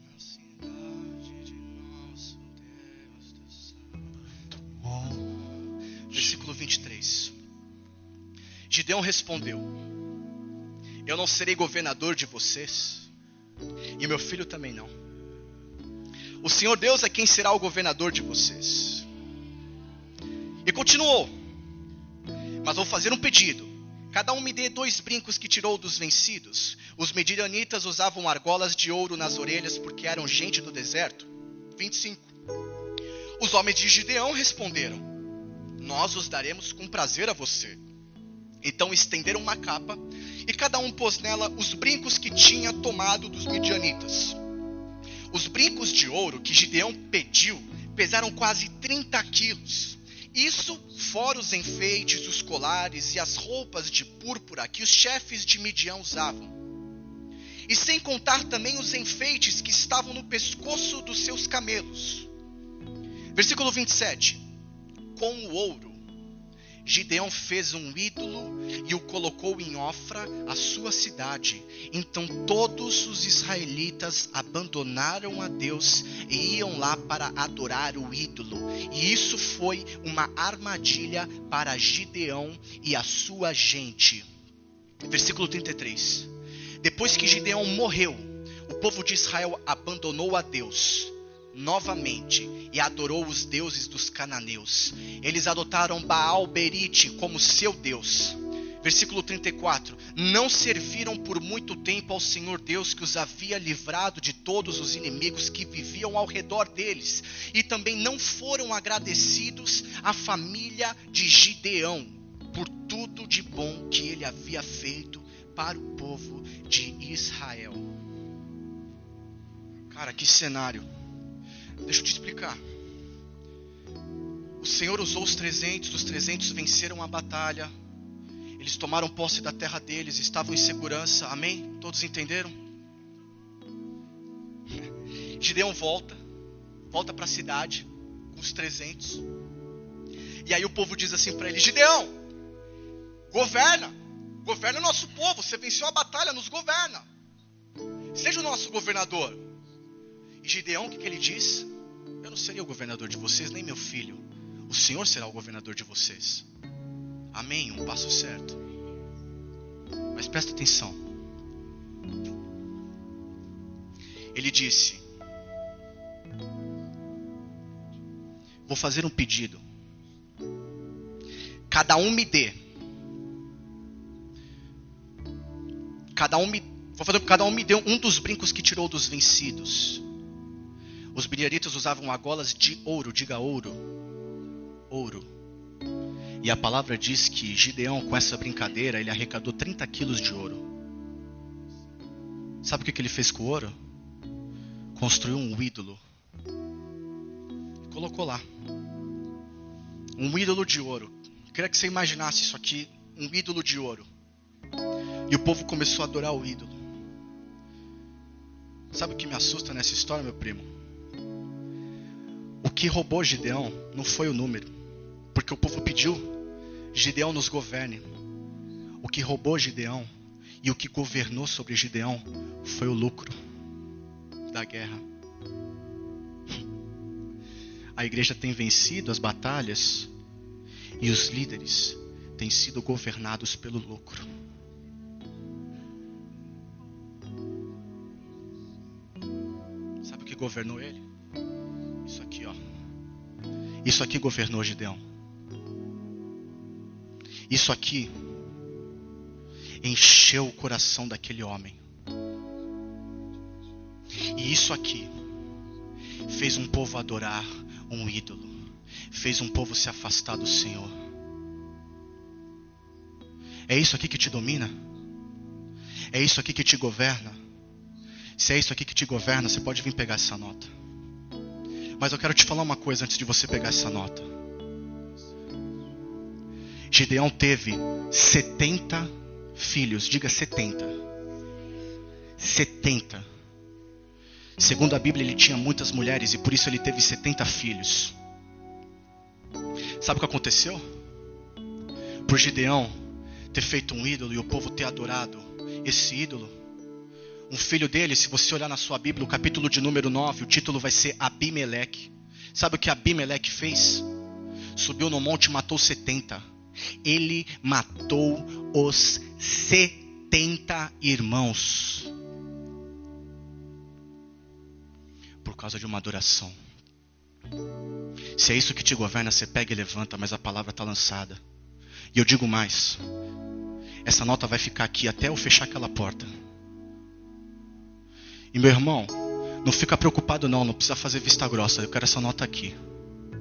[SPEAKER 1] na cidade de nosso Deus do Santo. Versículo 23. Gideão respondeu: Eu não serei governador de vocês, e meu filho também não. O Senhor Deus é quem será o governador de vocês. E continuou: Mas vou fazer um pedido. Cada um me dê dois brincos que tirou dos vencidos. Os medianitas usavam argolas de ouro nas orelhas porque eram gente do deserto. 25. Os homens de Gideão responderam: Nós os daremos com prazer a você. Então estenderam uma capa e cada um pôs nela os brincos que tinha tomado dos midianitas. Os brincos de ouro que Gideão pediu pesaram quase 30 quilos. Isso fora os enfeites, os colares e as roupas de púrpura que os chefes de Midian usavam. E sem contar também os enfeites que estavam no pescoço dos seus camelos. Versículo 27. Com o ouro Gideão fez um ídolo e o colocou em Ofra, a sua cidade. Então todos os israelitas abandonaram a Deus e iam lá para adorar o ídolo. E isso foi uma armadilha para Gideão e a sua gente. Versículo 33. Depois que Gideão morreu, o povo de Israel abandonou a Deus novamente e adorou os deuses dos cananeus. Eles adotaram Baal Berite como seu deus. Versículo 34: Não serviram por muito tempo ao Senhor Deus que os havia livrado de todos os inimigos que viviam ao redor deles, e também não foram agradecidos à família de Gideão por tudo de bom que ele havia feito para o povo de Israel. Cara, que cenário! Deixa eu te explicar. O Senhor usou os 300, os 300 venceram a batalha. Eles tomaram posse da terra deles, estavam em segurança. Amém? Todos entenderam? [LAUGHS] Gideão volta, volta para a cidade com os 300. E aí o povo diz assim para ele: Gideão, governa, governa o nosso povo. Você venceu a batalha, nos governa. Seja o nosso governador. E Gideão, o que, que ele diz? Não serei o governador de vocês, nem meu filho. O Senhor será o governador de vocês. Amém? Um passo certo. Mas presta atenção. Ele disse: Vou fazer um pedido. Cada um me dê. Cada um me, vou fazer, cada um me dê um dos brincos que tirou dos vencidos. Os midianitas usavam argolas de ouro, diga ouro. Ouro. E a palavra diz que Gideão, com essa brincadeira, ele arrecadou 30 quilos de ouro. Sabe o que ele fez com o ouro? Construiu um ídolo. E colocou lá. Um ídolo de ouro. Eu queria que você imaginasse isso aqui: um ídolo de ouro. E o povo começou a adorar o ídolo. Sabe o que me assusta nessa história, meu primo? Que roubou Gideão não foi o número, porque o povo pediu: Gideão nos governe. O que roubou Gideão e o que governou sobre Gideão foi o lucro da guerra. A igreja tem vencido as batalhas e os líderes têm sido governados pelo lucro. Sabe o que governou ele? Isso aqui, governou Gideão. Isso aqui encheu o coração daquele homem. E isso aqui fez um povo adorar um ídolo, fez um povo se afastar do Senhor. É isso aqui que te domina? É isso aqui que te governa? Se é isso aqui que te governa, você pode vir pegar essa nota. Mas eu quero te falar uma coisa antes de você pegar essa nota. Gideão teve 70 filhos, diga 70. 70. Segundo a Bíblia, ele tinha muitas mulheres e por isso ele teve 70 filhos. Sabe o que aconteceu? Por Gideão ter feito um ídolo e o povo ter adorado esse ídolo, um filho dele, se você olhar na sua Bíblia, o capítulo de número 9, o título vai ser Abimeleque. Sabe o que Abimeleque fez? Subiu no monte e matou 70. Ele matou os 70 irmãos. Por causa de uma adoração. Se é isso que te governa, você pega e levanta, mas a palavra está lançada. E eu digo mais: essa nota vai ficar aqui até eu fechar aquela porta. E meu irmão, não fica preocupado não, não precisa fazer vista grossa. Eu quero essa nota aqui.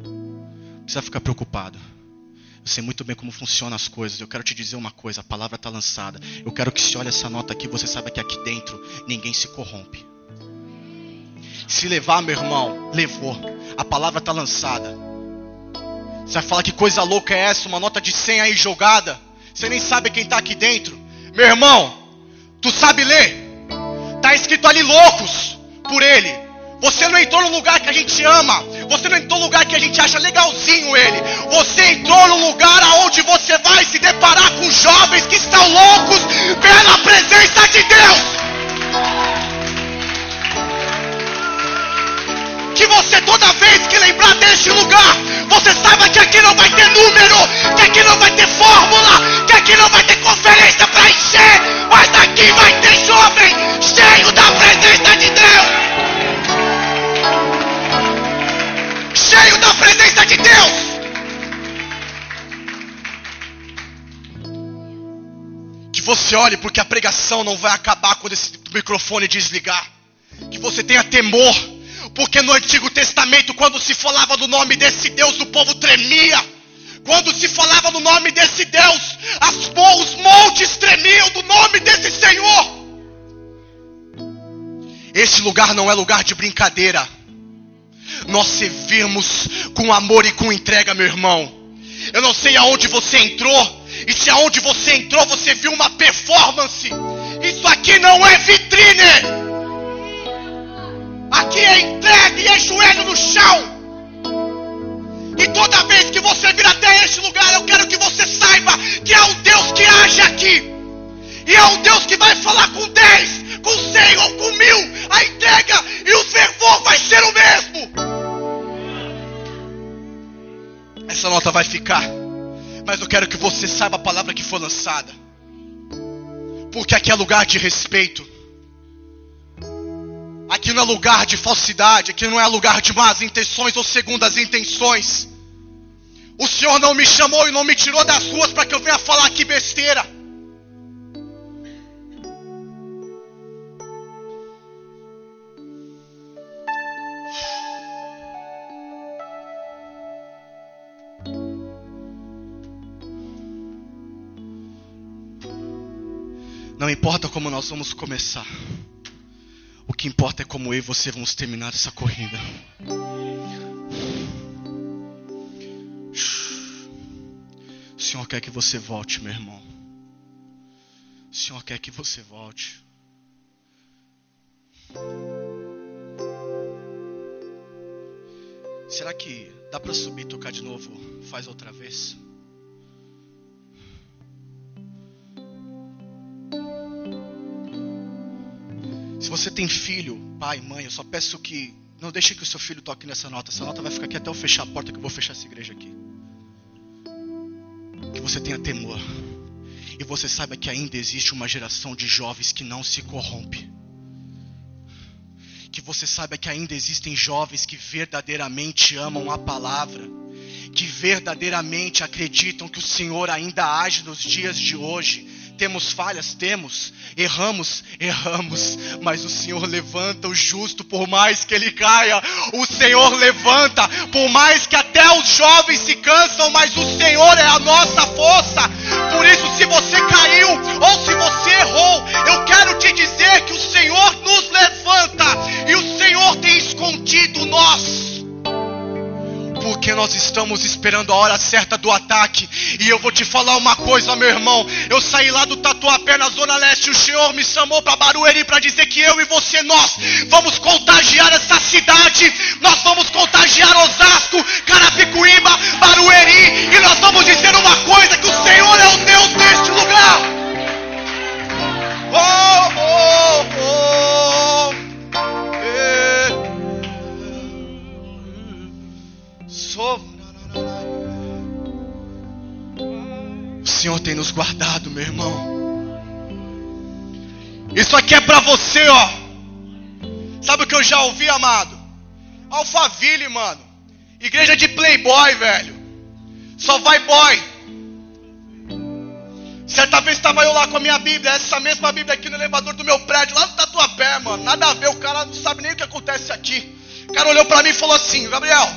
[SPEAKER 1] Não precisa ficar preocupado. Eu sei muito bem como funcionam as coisas. Eu quero te dizer uma coisa, a palavra está lançada. Eu quero que se olhe essa nota aqui, você saiba que aqui dentro ninguém se corrompe. Se levar, meu irmão, levou. A palavra está lançada. Você vai falar que coisa louca é essa? Uma nota de 100 aí jogada. Você nem sabe quem está aqui dentro. Meu irmão, tu sabe ler? Está escrito ali loucos por ele. Você não entrou no lugar que a gente ama. Você não entrou no lugar que a gente acha legalzinho ele. Você entrou no lugar aonde você vai se deparar com jovens que estão loucos pela presença de Deus. Que você toda vez que lembrar deste lugar, você saiba que aqui não vai ter número, que aqui não vai ter fórmula, aqui não vai ter conferência para encher, mas aqui vai ter jovem cheio da presença de Deus. Cheio da presença de Deus. Que você olhe, porque a pregação não vai acabar quando esse microfone desligar. Que você tenha temor, porque no Antigo Testamento, quando se falava do nome desse Deus, o povo tremia. Quando se falava no nome desse Deus, as, os montes tremiam do nome desse Senhor. Esse lugar não é lugar de brincadeira. Nós servimos com amor e com entrega, meu irmão. Eu não sei aonde você entrou, e se aonde você entrou você viu uma performance. Isso aqui não é vitrine. Aqui é entrega e é joelho no chão. E toda vez que você vir até este lugar, eu quero que você saiba que é o Deus que age aqui. E é o Deus que vai falar com dez, com cem ou com mil. A entrega e o fervor vai ser o mesmo. Essa nota vai ficar. Mas eu quero que você saiba a palavra que foi lançada. Porque aqui é lugar de respeito. Aqui não é lugar de falsidade, aqui não é lugar de más intenções ou segundas intenções. O Senhor não me chamou e não me tirou das ruas para que eu venha falar aqui besteira. Não importa como nós vamos começar. O que importa é como eu e você vamos terminar essa corrida. Senhor quer que você volte, meu irmão. O Senhor quer que você volte. Será que dá para subir e tocar de novo? Faz outra vez. Se você tem filho, pai, mãe, eu só peço que não deixe que o seu filho toque nessa nota. Essa nota vai ficar aqui até eu fechar a porta que eu vou fechar essa igreja aqui. Você tenha temor. E você saiba que ainda existe uma geração de jovens que não se corrompe. Que você saiba que ainda existem jovens que verdadeiramente amam a palavra, que verdadeiramente acreditam que o Senhor ainda age nos dias de hoje temos falhas? Temos. Erramos? Erramos. Mas o Senhor levanta o justo por mais que ele caia. O Senhor levanta, por mais que até os jovens se cansam, mas o Senhor é a nossa força. Por isso, se você caiu ou se você errou, eu quero te dizer que o Senhor nos levanta e o Senhor tem escondido nós porque nós estamos esperando a hora certa do ataque. E eu vou te falar uma coisa, meu irmão. Eu saí lá do Tatuapé, na Zona Leste. O Senhor me chamou para Barueri para dizer que eu e você, nós vamos contagiar essa cidade. Nós vamos contagiar Osasco, Carapicuíba, Barueri. E nós vamos dizer uma coisa: que o Senhor é o Deus deste lugar. Oh, oh, oh. O Senhor tem nos guardado, meu irmão. Isso aqui é para você, ó. Sabe o que eu já ouvi, amado? Alphaville, mano. Igreja de playboy, velho. Só vai boy. Certa vez estava eu lá com a minha Bíblia, essa mesma Bíblia aqui no elevador do meu prédio, lá no Tatuapé, mano. Nada a ver, o cara não sabe nem o que acontece aqui. O cara olhou para mim e falou assim: Gabriel,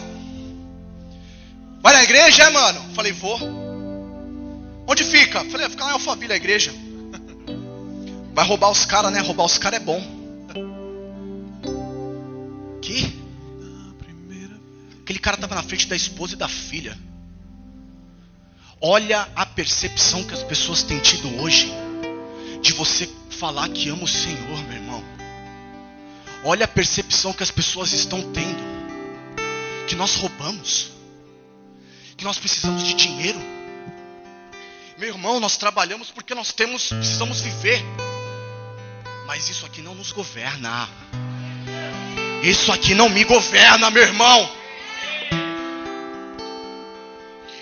[SPEAKER 1] Vai na igreja, é, mano? Falei, vou. Onde fica? Falei, fica lá em Alphaville, a igreja. [LAUGHS] Vai roubar os caras, né? Roubar os caras é bom. [LAUGHS] Que? Aquele cara estava na frente da esposa e da filha. Olha a percepção que as pessoas têm tido hoje de você falar que ama o Senhor, meu irmão. Olha a percepção que as pessoas estão tendo que nós roubamos nós precisamos de dinheiro. Meu irmão, nós trabalhamos porque nós temos, precisamos viver. Mas isso aqui não nos governa. Isso aqui não me governa, meu irmão.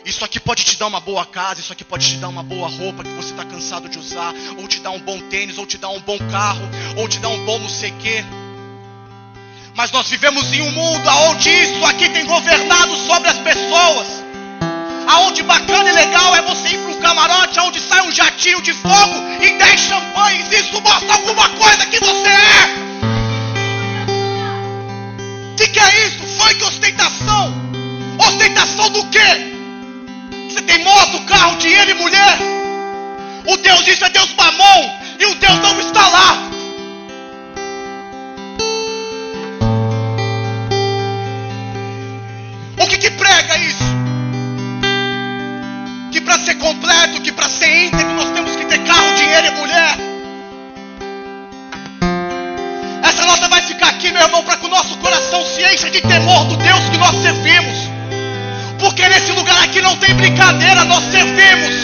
[SPEAKER 1] Isso aqui pode te dar uma boa casa, isso aqui pode te dar uma boa roupa que você está cansado de usar, ou te dar um bom tênis, ou te dar um bom carro, ou te dar um bom não sei quê. Mas nós vivemos em um mundo onde isso aqui tem governado sobre as pessoas aonde bacana e legal é você ir para um camarote onde sai um jatinho de fogo e 10 champanhes. Isso mostra alguma coisa que você é. O que, que é isso? Funk ostentação. Ostentação do quê? Você tem moto, carro, dinheiro e mulher. O Deus disso é Deus mamão. E o Deus não está lá. O que, que prega isso? Para ser completo, que para ser íntegro nós temos que ter carro, dinheiro e mulher. Essa nota vai ficar aqui, meu irmão, para que o nosso coração se encha de temor do Deus que nós servimos. Porque nesse lugar aqui não tem brincadeira, nós servimos.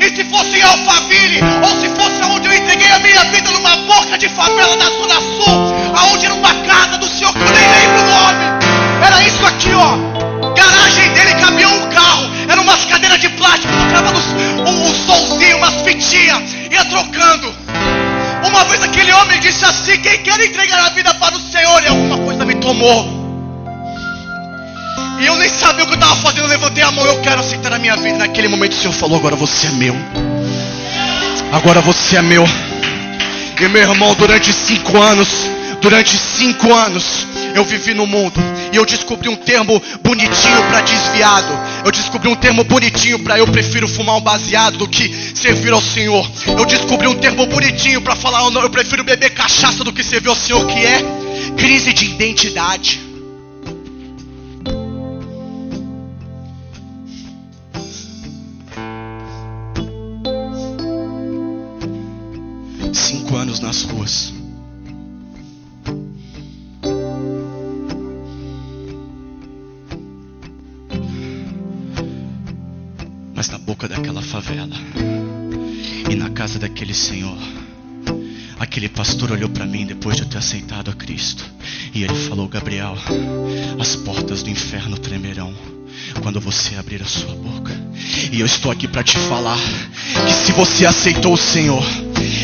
[SPEAKER 1] E se fosse em Alphaville, ou se fosse onde eu entreguei a minha vida numa boca de favela da Zona Sul, aonde era uma casa do Senhor que eu nem lembro o nome, era isso aqui, ó. Garagem dele cabia um carro. Era umas cadeiras de plástico, nos, um, um solzinho, umas fitinhas, ia trocando. Uma vez aquele homem disse assim: Quem quer entregar a vida para o Senhor? E alguma coisa me tomou. E eu nem sabia o que eu estava fazendo. Eu levantei a mão. Eu quero aceitar a minha vida. Naquele momento o Senhor falou: Agora você é meu. Agora você é meu. E meu irmão, durante cinco anos, durante cinco anos, eu vivi no mundo e eu descobri um termo bonitinho para desviado. Eu descobri um termo bonitinho para eu prefiro fumar um baseado do que servir ao Senhor. Eu descobri um termo bonitinho para falar eu prefiro beber cachaça do que servir ao Senhor, que é crise de identidade. Cinco anos nas ruas. Boca daquela favela e na casa daquele senhor. Aquele pastor olhou para mim depois de eu ter aceitado a Cristo e ele falou: Gabriel, as portas do inferno tremerão quando você abrir a sua boca. E eu estou aqui para te falar que se você aceitou o Senhor,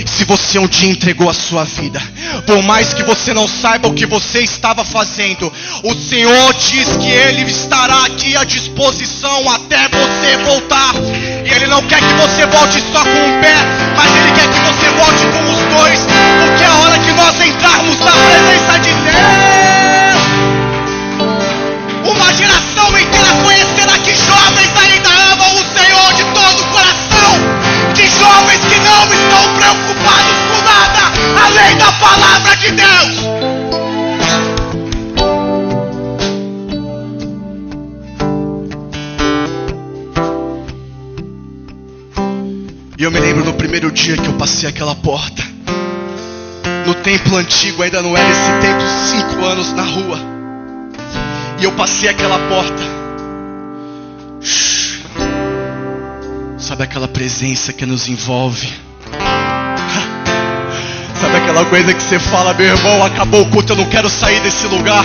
[SPEAKER 1] Se você um dia entregou a sua vida, por mais que você não saiba o que você estava fazendo, o Senhor diz que Ele estará aqui à disposição até você voltar. E Ele não quer que você volte só com um pé, mas Ele quer que você volte com os dois, porque é a hora que nós entrarmos na presença de Deus, uma geração inteira conhecerá que jovens ainda amam o Senhor de todo o coração de jovens que não estão preocupados com nada além da palavra de Deus. E eu me lembro no primeiro dia que eu passei aquela porta. No templo antigo, ainda não era esse tempo, cinco anos na rua. E eu passei aquela porta. Sabe aquela presença que nos envolve? [LAUGHS] Sabe aquela coisa que você fala, meu irmão, acabou o culto, eu não quero sair desse lugar.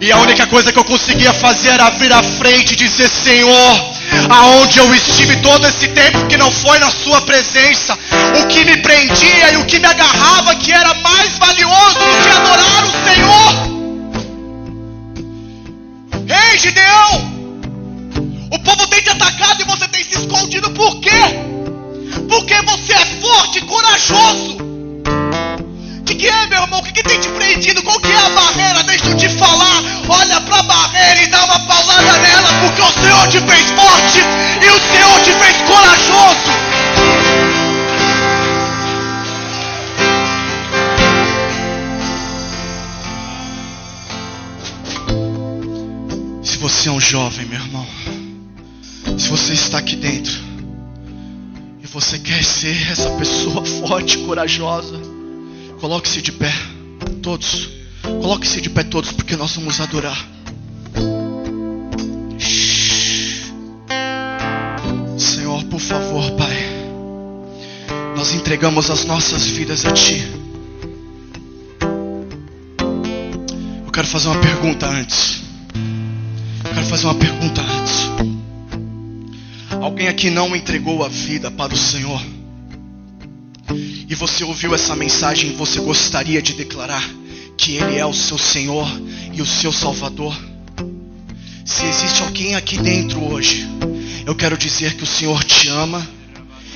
[SPEAKER 1] E a única coisa que eu conseguia fazer era vir à frente e dizer: Senhor, aonde eu estive todo esse tempo que não foi na Sua presença, o que me prendia e o que me agarrava, que era mais valioso do que adorar o Senhor. Ei, Gideão! O povo tem te atacado e você escondido por quê? Porque você é forte e corajoso. De que é, meu irmão? O que, que tem te prendido? Qual que é a barreira? Deixa eu te falar. Olha para a barreira e dá uma paulada nela, porque o Senhor te fez forte e o Senhor te fez corajoso. Se você é um jovem, meu irmão, se você está aqui dentro e você quer ser essa pessoa [LAUGHS] forte, corajosa, coloque-se de pé, todos. Coloque-se de pé todos, porque nós vamos adorar. Senhor, por favor, Pai, nós entregamos as nossas vidas a Ti. Eu quero fazer uma pergunta antes. Eu quero fazer uma pergunta antes. Alguém aqui não entregou a vida para o Senhor? E você ouviu essa mensagem e você gostaria de declarar que Ele é o seu Senhor e o seu Salvador? Se existe alguém aqui dentro hoje, eu quero dizer que o Senhor te ama,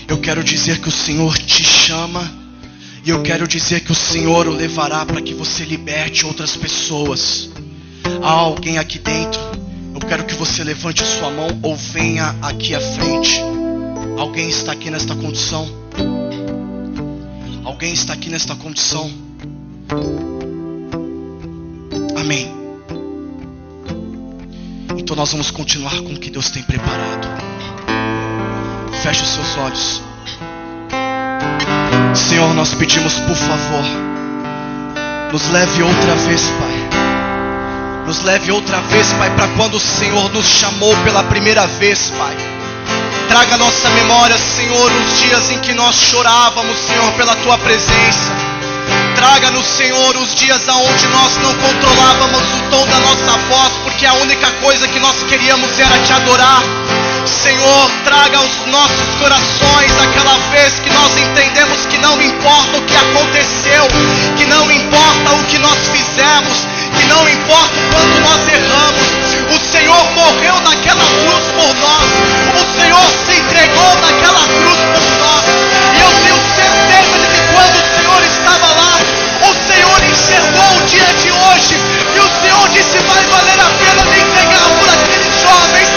[SPEAKER 1] eu quero dizer que o Senhor te chama, e eu quero dizer que o Senhor o levará para que você liberte outras pessoas. Há alguém aqui dentro eu quero que você levante sua mão ou venha aqui à frente. Alguém está aqui nesta condição? Alguém está aqui nesta condição? Amém. Então nós vamos continuar com o que Deus tem preparado. Feche os seus olhos. Senhor, nós pedimos por favor, nos leve outra vez, Pai nos leve outra vez, Pai, para quando o Senhor nos chamou pela primeira vez, Pai. Traga à nossa memória, Senhor, os dias em que nós chorávamos, Senhor, pela tua presença. Traga-nos, Senhor, os dias aonde nós não controlávamos o tom da nossa voz, porque a única coisa que nós queríamos era te adorar. Senhor, traga aos nossos corações aquela vez que nós entendemos que não importa o que aconteceu, que não importa o que não importa o quanto nós erramos, o Senhor morreu naquela cruz por nós, o Senhor se entregou naquela cruz por nós, e eu tenho certeza de que quando o Senhor estava lá, o Senhor enxergou o dia de hoje, e o Senhor disse: vai valer a pena me entregar por aqueles jovens,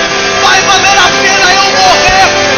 [SPEAKER 1] vai valer a pena eu morrer.